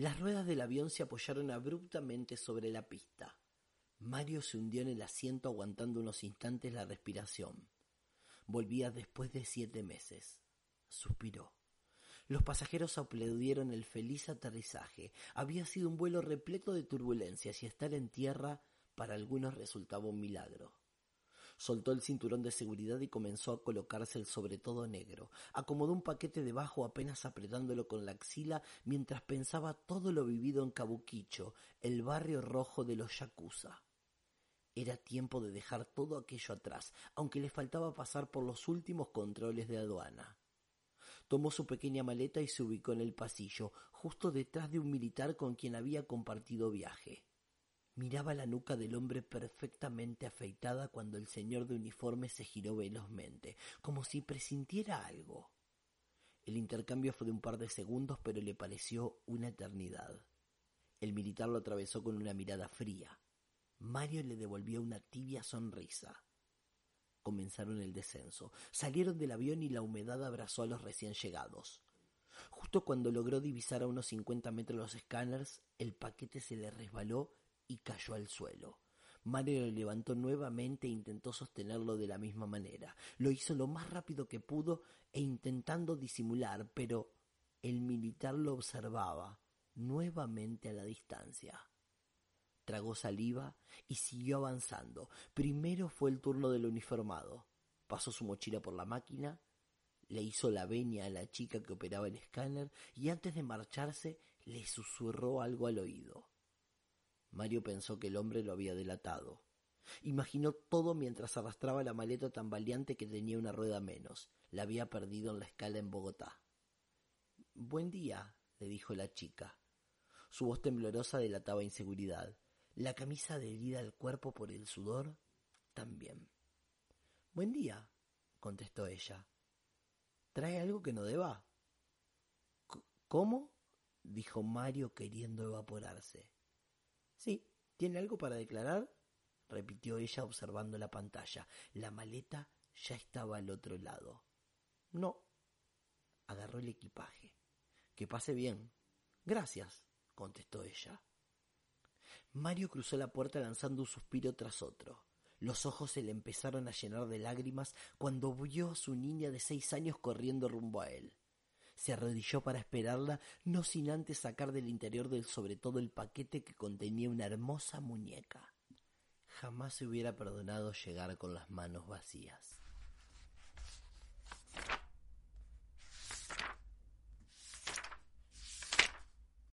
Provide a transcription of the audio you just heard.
Las ruedas del avión se apoyaron abruptamente sobre la pista. Mario se hundió en el asiento aguantando unos instantes la respiración. Volvía después de siete meses. Suspiró. Los pasajeros aplaudieron el feliz aterrizaje. Había sido un vuelo repleto de turbulencias y estar en tierra para algunos resultaba un milagro. Soltó el cinturón de seguridad y comenzó a colocarse el sobre todo negro. Acomodó un paquete debajo apenas apretándolo con la axila mientras pensaba todo lo vivido en Kabukicho, el barrio rojo de los Yakuza. Era tiempo de dejar todo aquello atrás, aunque le faltaba pasar por los últimos controles de aduana. Tomó su pequeña maleta y se ubicó en el pasillo, justo detrás de un militar con quien había compartido viaje. Miraba la nuca del hombre perfectamente afeitada cuando el señor de uniforme se giró velozmente, como si presintiera algo. El intercambio fue de un par de segundos, pero le pareció una eternidad. El militar lo atravesó con una mirada fría. Mario le devolvió una tibia sonrisa. Comenzaron el descenso. Salieron del avión y la humedad abrazó a los recién llegados. Justo cuando logró divisar a unos cincuenta metros los escáneres, el paquete se le resbaló y cayó al suelo. Mario lo levantó nuevamente e intentó sostenerlo de la misma manera. Lo hizo lo más rápido que pudo e intentando disimular, pero el militar lo observaba nuevamente a la distancia. Tragó saliva y siguió avanzando. Primero fue el turno del uniformado. Pasó su mochila por la máquina, le hizo la veña a la chica que operaba el escáner y antes de marcharse le susurró algo al oído. Mario pensó que el hombre lo había delatado. Imaginó todo mientras arrastraba la maleta tan valiente que tenía una rueda menos. La había perdido en la escala en Bogotá. Buen día, le dijo la chica. Su voz temblorosa delataba inseguridad. La camisa adherida al cuerpo por el sudor también. Buen día, contestó ella. ¿Trae algo que no deba? ¿Cómo? dijo Mario queriendo evaporarse. Sí, ¿tiene algo para declarar? repitió ella observando la pantalla. La maleta ya estaba al otro lado. No. Agarró el equipaje. Que pase bien. Gracias, contestó ella. Mario cruzó la puerta lanzando un suspiro tras otro. Los ojos se le empezaron a llenar de lágrimas cuando vio a su niña de seis años corriendo rumbo a él. Se arrodilló para esperarla, no sin antes sacar del interior del sobre todo el paquete que contenía una hermosa muñeca. Jamás se hubiera perdonado llegar con las manos vacías.